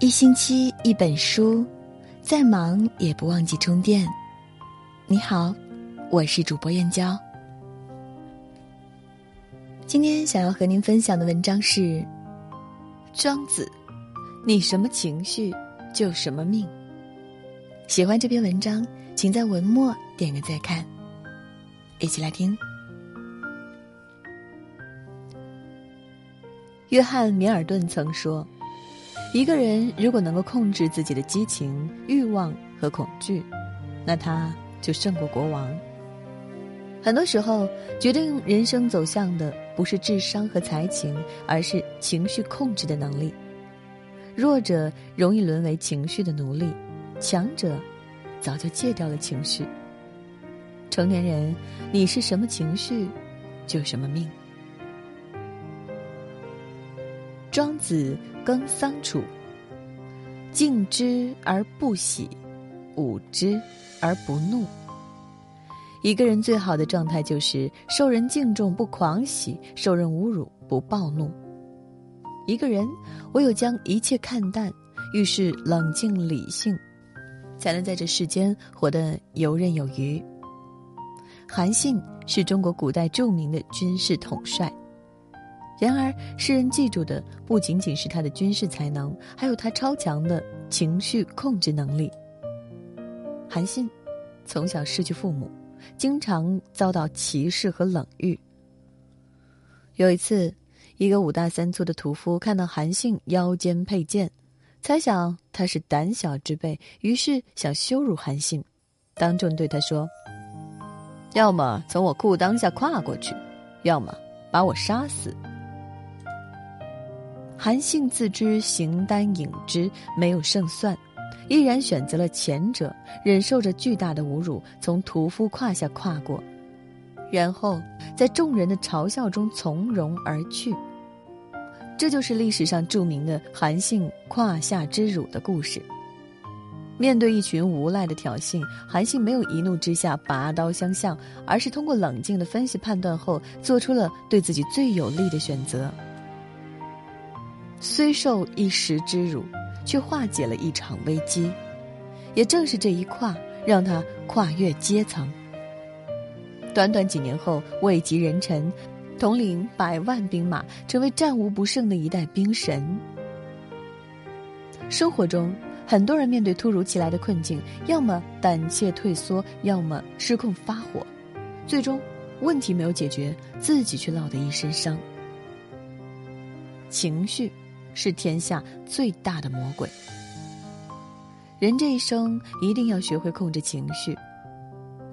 一星期一本书，再忙也不忘记充电。你好，我是主播燕娇。今天想要和您分享的文章是《庄子》，你什么情绪就什么命。喜欢这篇文章，请在文末点个再看。一起来听。约翰·米尔顿曾说。一个人如果能够控制自己的激情、欲望和恐惧，那他就胜过国王。很多时候，决定人生走向的不是智商和才情，而是情绪控制的能力。弱者容易沦为情绪的奴隶，强者早就戒掉了情绪。成年人，你是什么情绪，就什么命。庄子。耕桑处，敬之而不喜，侮之而不怒。一个人最好的状态就是受人敬重不狂喜，受人侮辱不暴怒。一个人唯有将一切看淡，遇事冷静理性，才能在这世间活得游刃有余。韩信是中国古代著名的军事统帅。然而，世人记住的不仅仅是他的军事才能，还有他超强的情绪控制能力。韩信从小失去父母，经常遭到歧视和冷遇。有一次，一个五大三粗的屠夫看到韩信腰间佩剑，猜想他是胆小之辈，于是想羞辱韩信，当众对他说：“要么从我裤裆下跨过去，要么把我杀死。”韩信自知形单影只，没有胜算，毅然选择了前者，忍受着巨大的侮辱，从屠夫胯下跨过，然后在众人的嘲笑中从容而去。这就是历史上著名的韩信胯下之辱的故事。面对一群无赖的挑衅，韩信没有一怒之下拔刀相向，而是通过冷静的分析判断后，做出了对自己最有利的选择。虽受一时之辱，却化解了一场危机。也正是这一跨，让他跨越阶层。短短几年后，位极人臣，统领百万兵马，成为战无不胜的一代兵神。生活中，很多人面对突如其来的困境，要么胆怯退缩，要么失控发火，最终问题没有解决，自己却落得一身伤。情绪。是天下最大的魔鬼。人这一生一定要学会控制情绪，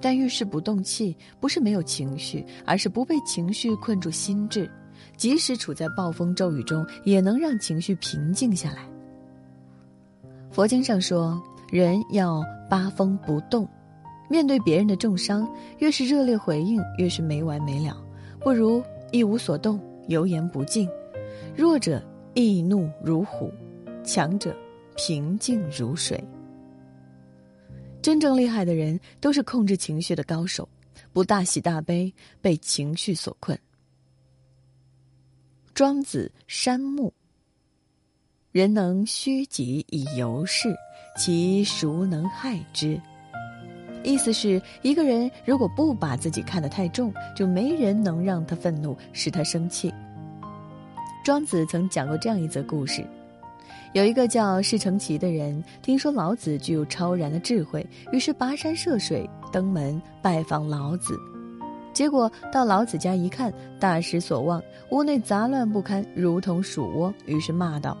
但遇事不动气，不是没有情绪，而是不被情绪困住心智。即使处在暴风骤雨中，也能让情绪平静下来。佛经上说，人要八风不动。面对别人的重伤，越是热烈回应，越是没完没了，不如一无所动，油盐不进。弱者。易怒如虎，强者平静如水。真正厉害的人都是控制情绪的高手，不大喜大悲，被情绪所困。庄子山木。人能虚己以游世，其孰能害之？意思是一个人如果不把自己看得太重，就没人能让他愤怒，使他生气。庄子曾讲过这样一则故事：有一个叫释成奇的人，听说老子具有超然的智慧，于是跋山涉水登门拜访老子。结果到老子家一看，大失所望，屋内杂乱不堪，如同鼠窝。于是骂道：“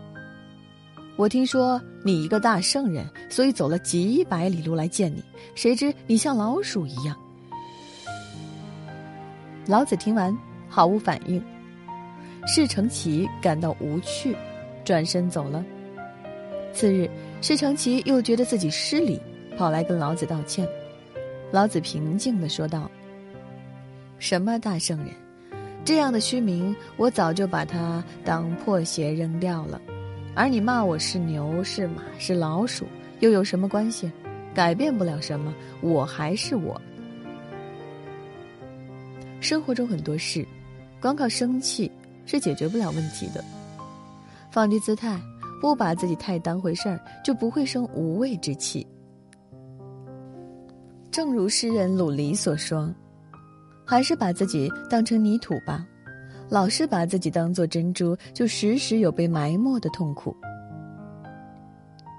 我听说你一个大圣人，所以走了几百里路来见你，谁知你像老鼠一样。”老子听完毫无反应。释成奇感到无趣，转身走了。次日，释成奇又觉得自己失礼，跑来跟老子道歉。老子平静的说道：“什么大圣人，这样的虚名，我早就把它当破鞋扔掉了。而你骂我是牛是马是老鼠，又有什么关系？改变不了什么，我还是我。生活中很多事，光靠生气。是解决不了问题的。放低姿态，不把自己太当回事儿，就不会生无谓之气。正如诗人鲁黎所说：“还是把自己当成泥土吧，老是把自己当做珍珠，就时时有被埋没的痛苦。”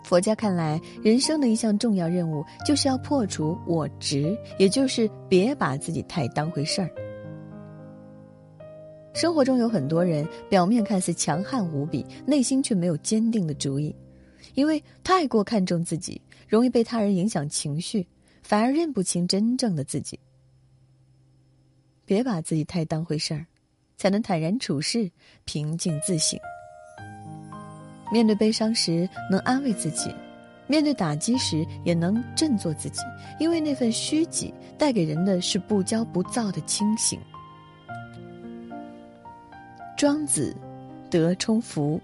佛家看来，人生的一项重要任务就是要破除我执，也就是别把自己太当回事儿。生活中有很多人，表面看似强悍无比，内心却没有坚定的主意，因为太过看重自己，容易被他人影响情绪，反而认不清真正的自己。别把自己太当回事儿，才能坦然处事，平静自省。面对悲伤时，能安慰自己；面对打击时，也能振作自己，因为那份虚己带给人的是不骄不躁的清醒。庄子，德充福。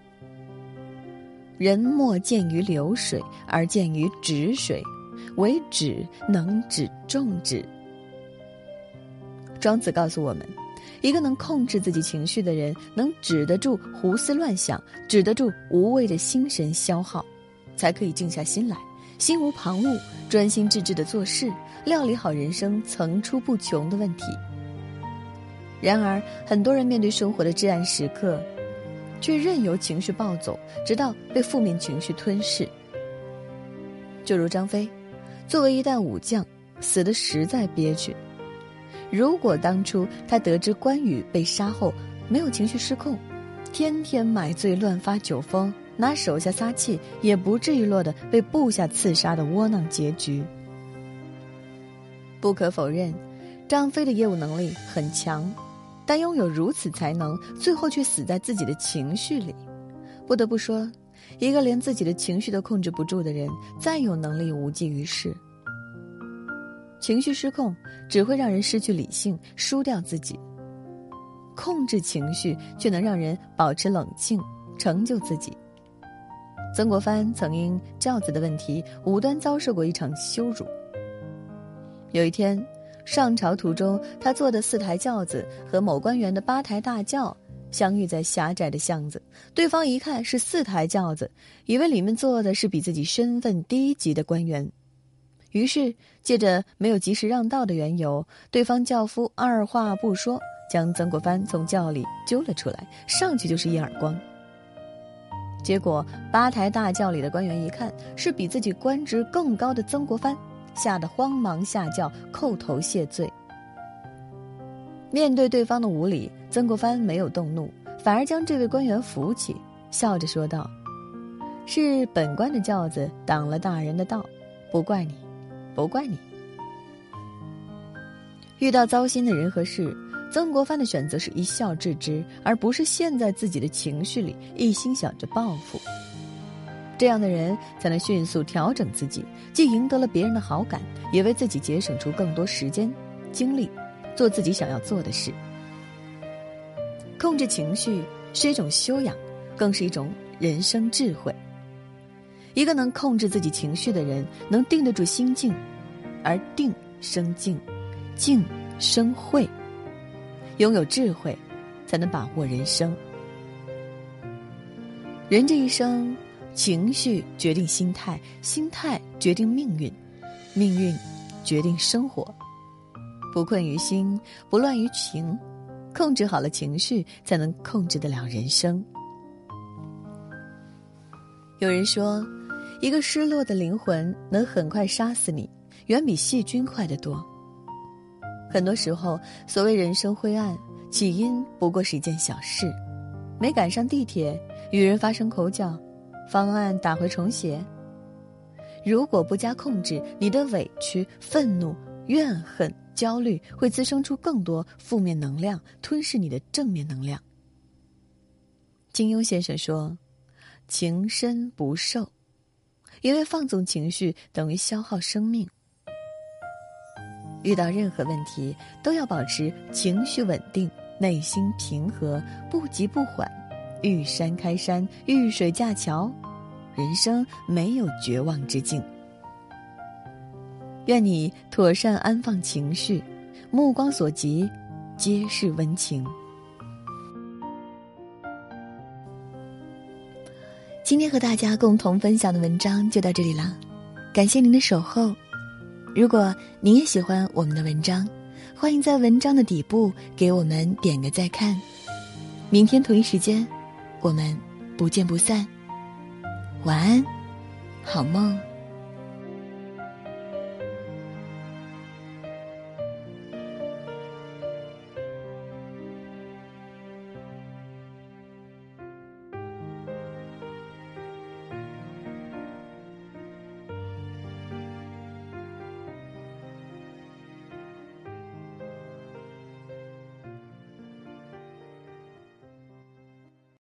人莫见于流水，而见于止水，为止能止众止。庄子告诉我们，一个能控制自己情绪的人，能止得住胡思乱想，止得住无谓的心神消耗，才可以静下心来，心无旁骛，专心致志的做事，料理好人生层出不穷的问题。然而，很多人面对生活的至暗时刻，却任由情绪暴走，直到被负面情绪吞噬。就如张飞，作为一代武将，死的实在憋屈。如果当初他得知关羽被杀后，没有情绪失控，天天买醉乱发酒疯，拿手下撒气，也不至于落得被部下刺杀的窝囊结局。不可否认，张飞的业务能力很强。但拥有如此才能，最后却死在自己的情绪里。不得不说，一个连自己的情绪都控制不住的人，再有能力无济于事。情绪失控只会让人失去理性，输掉自己。控制情绪却能让人保持冷静，成就自己。曾国藩曾因轿子的问题，无端遭受过一场羞辱。有一天。上朝途中，他坐的四抬轿子和某官员的八抬大轿相遇在狭窄的巷子。对方一看是四抬轿子，以为里面坐的是比自己身份低级的官员，于是借着没有及时让道的缘由，对方轿夫二话不说将曾国藩从轿里揪了出来，上去就是一耳光。结果八抬大轿里的官员一看是比自己官职更高的曾国藩。吓得慌忙下轿叩头谢罪。面对对方的无礼，曾国藩没有动怒，反而将这位官员扶起，笑着说道：“是本官的轿子挡了大人的道，不怪你，不怪你。”遇到糟心的人和事，曾国藩的选择是一笑置之，而不是陷在自己的情绪里，一心想着报复。这样的人才能迅速调整自己，既赢得了别人的好感，也为自己节省出更多时间、精力，做自己想要做的事。控制情绪是一种修养，更是一种人生智慧。一个能控制自己情绪的人，能定得住心境，而定生静，静生慧。拥有智慧，才能把握人生。人这一生。情绪决定心态，心态决定命运，命运决定生活。不困于心，不乱于情，控制好了情绪，才能控制得了人生。有人说，一个失落的灵魂能很快杀死你，远比细菌快得多。很多时候，所谓人生灰暗，起因不过是一件小事：没赶上地铁，与人发生口角。方案打回重写。如果不加控制，你的委屈、愤怒、怨恨、焦虑会滋生出更多负面能量，吞噬你的正面能量。金庸先生说：“情深不寿，因为放纵情绪等于消耗生命。遇到任何问题，都要保持情绪稳定，内心平和，不急不缓。”遇山开山遇水架桥人生没有绝望之境。愿你妥善安放情绪目光所及皆是温情。今天和大家共同分享的文章就到这里了感谢您的守候。如果您也喜欢我们的文章欢迎在文章的底部给我们点个再看。明天同一时间我们不见不散。晚安好梦。